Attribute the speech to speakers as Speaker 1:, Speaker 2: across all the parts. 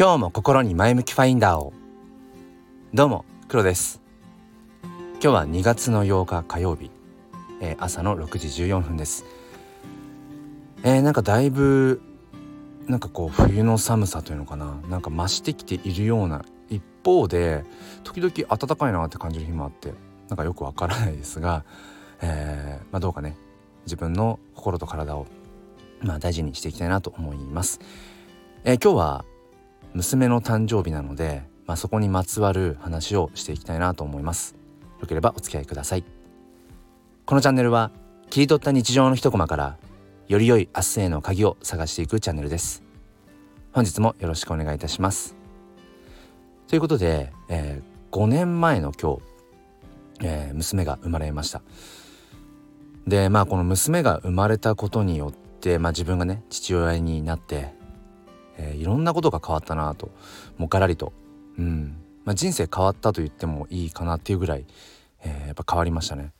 Speaker 1: 今日も心に前向きファインダーを。どうも黒です。今日は2月の8日火曜日、えー、朝の6時14分です。えー、なんかだいぶなんかこう冬の寒さというのかな。なんか増してきているような一方で時々暖かいなって感じる日もあってなんかよくわからないですが、えー、まあ、どうかね。自分の心と体を、まあ、大事にしていきたいなと思います。えー、今日は娘の誕生日なので、まあ、そこにまつわる話をしていきたいなと思います。よければお付き合いください。このチャンネルは切り取った日常の一コマからより良い明日への鍵を探していくチャンネルです。本日もよろしくお願いいたします。ということで、えー、5年前の今日、えー、娘が生まれました。でまあこの娘が生まれたことによって、まあ、自分がね父親になってえー、いろんなことが変わったなともうガラリと、うんまあ、人生変わったと言ってもいいかなっていうぐらい、えー、やっぱ変わりましたね。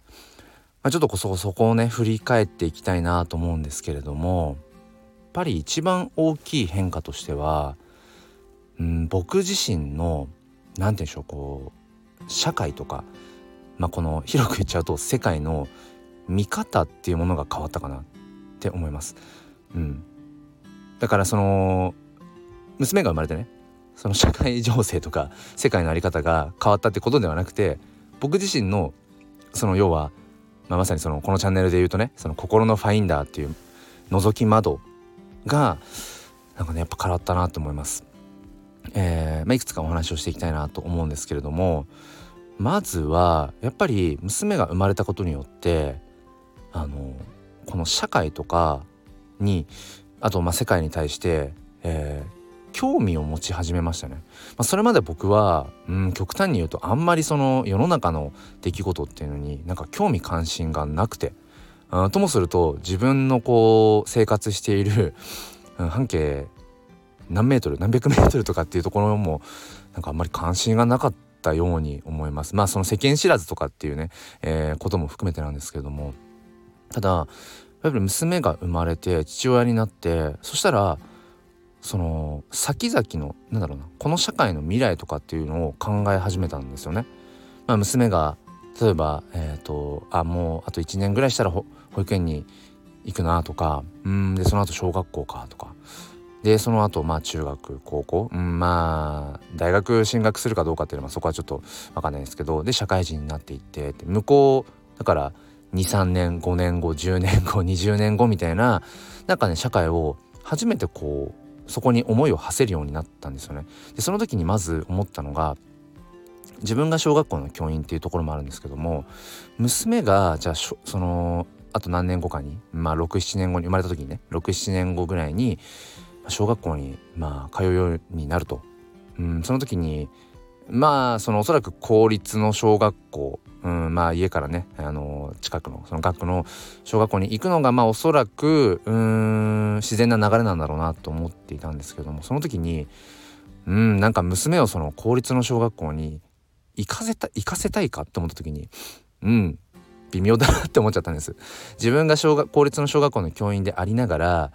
Speaker 1: まあ、ちょっとそそこをね振り返っていきたいなと思うんですけれどもやっぱり一番大きい変化としては、うん、僕自身の何て言うんでしょうこう社会とか、まあ、この広く言っちゃうと世界の見方っていうものが変わったかなって思います。うん、だからその娘が生まれてねその社会情勢とか世界の在り方が変わったってことではなくて僕自身のその要は、まあ、まさにそのこのチャンネルで言うとねその心のファインダーっていう覗き窓がなんかねやっぱ変わったなと思います。えーまあ、いくつかお話をしていきたいなと思うんですけれどもまずはやっぱり娘が生まれたことによってあのこの社会とかにあとまあ世界に対して、えー、興味を持ち始めましたね。まあ、それまで僕は、うん、極端に言うとあんまりその世の中の出来事っていうのになんか興味関心がなくて、うん、ともすると自分のこう生活している、うん、半径何メートル何百メートルとかっていうところもなんかあんまり関心がなかったように思います。まあその世間知らずとかっていうね、えー、ことも含めてなんですけれどもただやっぱり娘が生まれて父親になってそしたらその先々のなんだろうなこの社会の未来とかっていうのを考え始めたんですよね。まあ、娘が例えば、えーと、あもうあと1年ぐらいしたら保育園に行くなとかうんでその後小学校かとかでその後まあ中学高校うんまあ大学進学するかどうかっていうのはそこはちょっと分かんないですけどで社会人になっていって向こうだから23年5年後10年後20年後みたいななんかね社会を初めてこうそこに思いを馳せるようになったんですよね。でその時にまず思ったのが自分が小学校の教員っていうところもあるんですけども娘がじゃあそのあと何年後かにまあ67年後に生まれた時にね67年後ぐらいに小学校にまあ通うようになると、うん、その時にまあそのおそらく公立の小学校うん、まあ家からね、あの近くのその学区の小学校に行くのがまあおそらくうん自然な流れなんだろうなと思っていたんですけどもその時にうんなんか娘をその公立の小学校に行かせた行かせたいかって思った時にうん微妙だなって思っちゃったんです。自分が小学公立の小学校の教員でありながら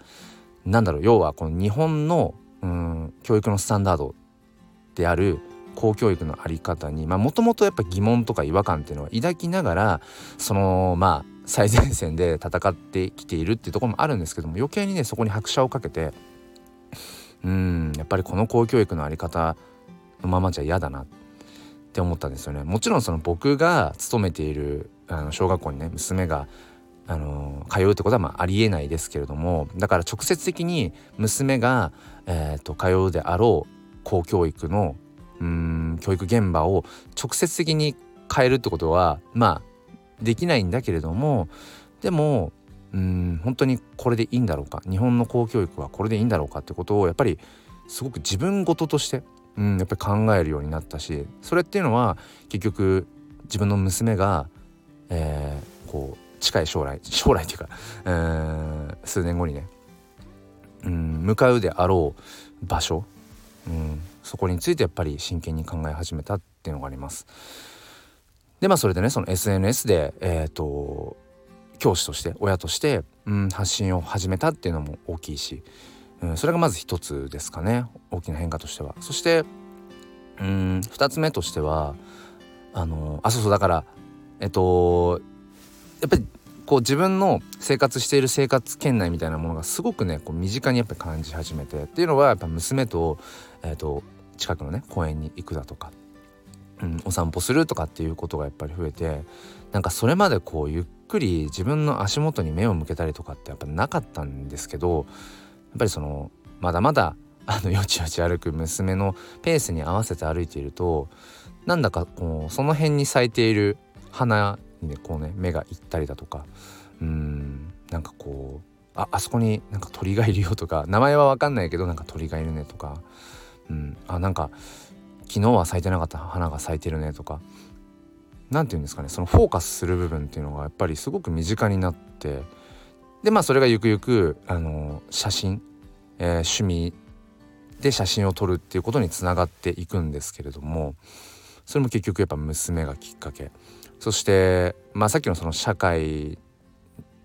Speaker 1: なんだろう要はこの日本のうん教育のスタンダードである公教育の在り方にもともとやっぱ疑問とか違和感っていうのは抱きながらそのまあ最前線で戦ってきているっていうところもあるんですけども余計にねそこに拍車をかけてうんやっぱりこの公教育の在り方のままじゃ嫌だなって思ったんですよね。もちろんその僕が勤めているあの小学校にね娘があの通うってことはまあありえないですけれどもだから直接的に娘が、えーと通うであろう公教育のうん教育現場を直接的に変えるってことはまあできないんだけれどもでもうん本当にこれでいいんだろうか。日本の公教育はこれでいいんだろうかってことをやっぱりすごく自分事として、うん、やっぱり考えるようになったしそれっていうのは結局自分の娘が、えー、こう近い将来 将来っていうか、えー、数年後にね、うん、向かうであろう場所、うん、そこについてやっぱり真剣に考え始めたっていうのがあります。でまあそれでねその SNS でえっ、ー、と教師として親として、うん、発信を始めたっていうのも大きいし、うん、それがまず一つですかね大きな変化としては。そしてうん2つ目としてはあのあそうそうだからえっとやっぱりこう自分の生活している生活圏内みたいなものがすごくねこう身近にやっぱり感じ始めてっていうのはやっぱ娘と,、えーと、近くのね公園に行くだとか、うん、お散歩するとかっていうことがやっぱり増えてなんかそれまでこうゆっくり自分の足元に目を向けたりとかってやっぱなかったんですけどやっぱりそのまだまだあのよちよち歩く娘のペースに合わせて歩いているとなんだかこうその辺に咲いている花ねこうね目がいったりだとか。うんなんかこうああそこになんか鳥がいるよとか。名前は分かんないけどなんか鳥がいるねとか、うん、あなんか昨日は咲いてなかった。花が咲いてるねとか。何て言うんですかね。そのフォーカスする部分っていうのがやっぱりすごく身近になって。でまあそれがゆくゆくあの写真、えー、趣味で写真を撮るっていうことにつながっていくんですけれども。それも結局やっぱ娘がきっかけ。そしてまあさっきのその社会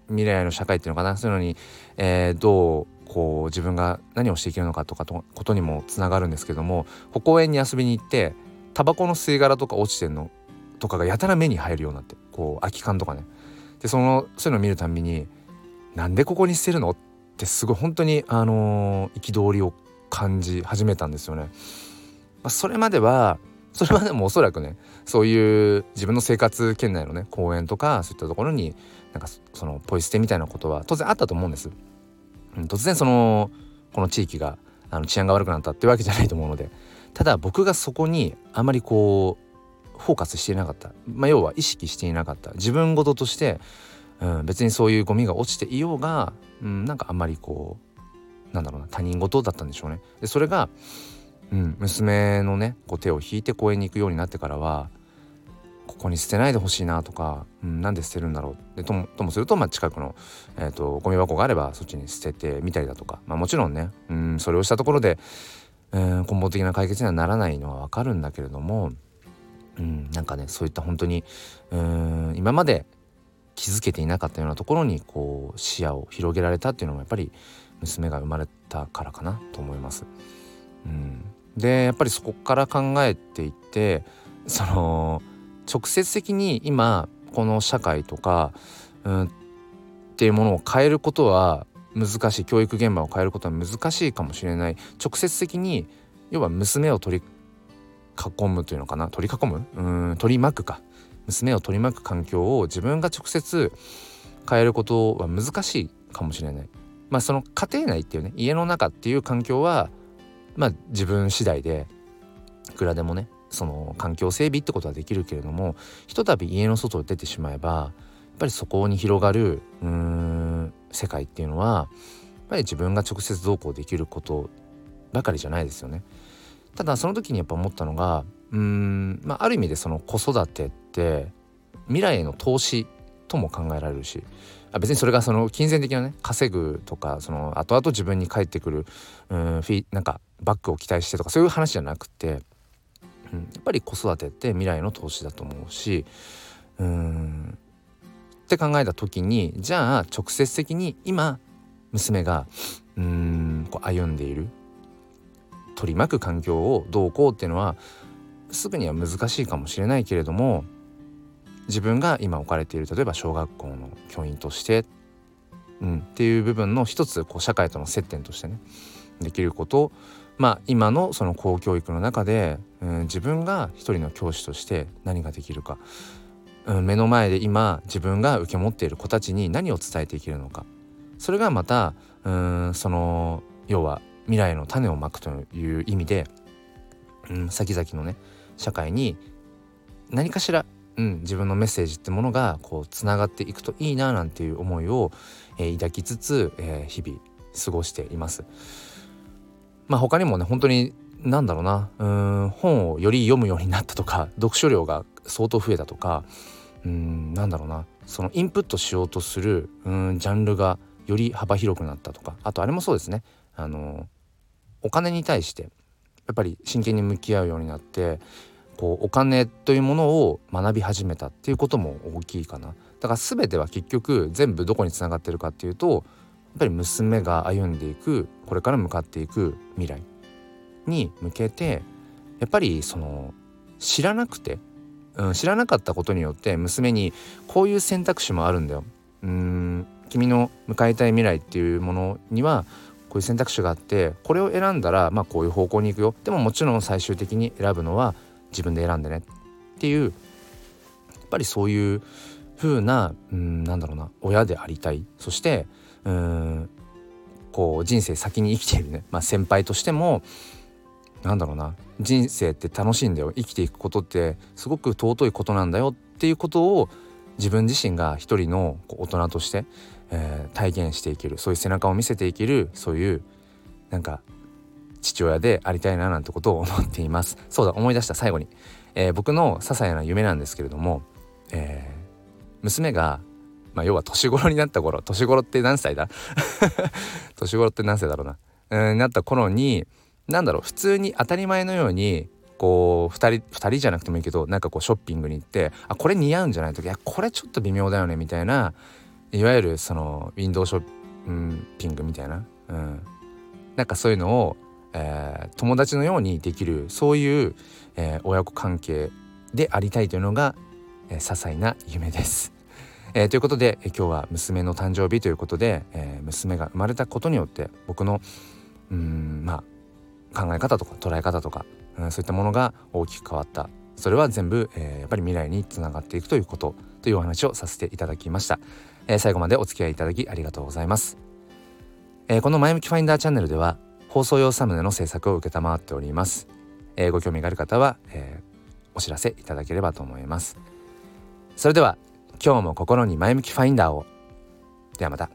Speaker 1: 未来の社会っていうのかな？そういうのに、えー、どうこう自分が何をしていけるのかとかとことにもつながるんですけども歩行園に遊びに行ってタバコの吸い殻とか落ちてんのとかがやたら目に入るようになってこう空き缶とかね。でそのそういうのを見るたびになんでここに捨てるの？ってすごい本当にあの憤、りを感じ始めたんですよね。まあ、それまではそれまでもおそらくねそういう自分の生活圏内のね公園とかそういったところになんかそのポイ捨てみたいなことは当然あったと思うんです。うん、突然そのこの地域があの治安が悪くなったってわけじゃないと思うのでただ僕がそこにあまりこうフォーカスしていなかった、まあ、要は意識していなかった自分事として、うん、別にそういうゴミが落ちていようが、うん、なんかあんまりこうなんだろうな他人事だったんでしょうね。でそれが、うん、娘のねこう手を引いて公園に行くようになってからはここに捨てないでほしいなとか、うん、なんで捨てるんだろう。でともともすると、まあ、近くの、えーと、ゴミ箱があればそっちに捨ててみたりだとか、まあ、もちろんね、うん、それをしたところで、えー、根本的な解決にはならないのは分かるんだけれども、うん、なんかねそういった本当にうん今まで気づけていなかったようなところにこう視野を広げられたっていうのもやっぱり娘が生まれたからかなと思います。うん、でやっぱりそこから考えていってその直接的に今この社会とか、うん、っていうものを変えることは難しい。教育現場を変えることは難しいかもしれない。直接的に要は娘を取り囲むというのかな。取り囲む？うん取り巻くか。娘を取り巻く環境を自分が直接変えることは難しいかもしれない。まあその家庭内っていうね家の中っていう環境はまあ自分次第でいくらでもねその環境整備ってことはできるけれどもひとたび家の外に出てしまえばやっぱりそこに広がるうーん世界っていうのはやっぱり自分が直接どうこうできることばかりじゃないですよね。ただその時にやっぱ思ったのがうーん、まあ、ある意味でその子育てって未来への投資とも考えられるしあ別にそれがその金銭的なね稼ぐとかその後々自分に返ってくるうんフィなんかバックを期待してとかそういう話じゃなくてうん、やっぱり子育てって未来の投資だと思うしうんって考えた時にじゃあ直接的に今娘がうんこう歩んでいる取り巻く環境をどうこうっていうのはすぐには難しいかもしれないけれども自分が今置かれている例えば小学校の教員として、うん、っていう部分の一つこう社会との接点としてねできることまあ今のその公教育の中で、うん、自分が一人の教師として何ができるか、うん、目の前で今自分が受け持っている子たちに何を伝えていけるのかそれがまたうんその要は未来の種をまくという意味で、うん、先々のね社会に何かしら、うん、自分のメッセージってものがこうつながっていくといいななんていう思いを、えー、抱きつつ、えー、日々過ごしています。まあ他にもね本当に何だろうな。うん本をより読むようになったとか読書量が相当増えたとかうんなんだろうな。そのインプットしようとするうんジャンルがより幅広くなったとかあとあれもそうですね。あのお金に対してやっぱり真剣に向き合うようになってこうお金というものを学び始めたっていうことも大きいかな。だから全ては結局全部どこにつながってるかっていうとぱり娘が歩んでいくこれから向かっていく未来に向けてやっぱりその知らなくて、うん、知らなかったことによって娘にこういう選択肢もあるんだよ。うん君の迎えたい未来っていうものにはこういう選択肢があってこれを選んだらまあこういう方向に行くよ。でももちろん最終的に選ぶのは自分で選んでね。っていうやっぱりそういう風なうんなんだろうな親でありたい。そしてうんこう人生先に生きているね、まあ、先輩としてもなんだろうな。人生って楽しいんだよ。生きていくことってすごく尊いことなんだよ。っていうことを自分自身が一人の大人として、えー、体現していける。そういう背中を見せていける。そういうなんか父親でありたいななんてことを思っています。そうだ思い出した。最後に、えー、僕の些細な夢なんですけれども、えー、娘がまあ要は年頃になった頃年頃って何歳だ？年頃って何歳だろうな。うんなった頃になんだろう普通に当たり前のようにこう2人2人じゃなくてもいいけどなんかこうショッピングに行ってあこれ似合うんじゃない時いやこれちょっと微妙だよねみたいないわゆるそのウィンドウショッピングみたいな、うん、なんかそういうのを、えー、友達のようにできるそういう、えー、親子関係でありたいというのが、えー、些細な夢です。えー、ということで、えー、今日は娘の誕生日ということで、えー、娘が生まれたことによって僕のうんまあ考え方とか捉え方とか、うん、そういったものが大きく変わった。それは全部、えー、やっぱり未来につながっていくということというお話をさせていただきました、えー、最後までお付き合いいただきありがとうございます、えー、この前向きファインダーチャンネルでは放送用サムネの制作を承っております、えー、ご興味がある方は、えー、お知らせいただければと思います。それでは今日も心に前向きファインダーをではまた。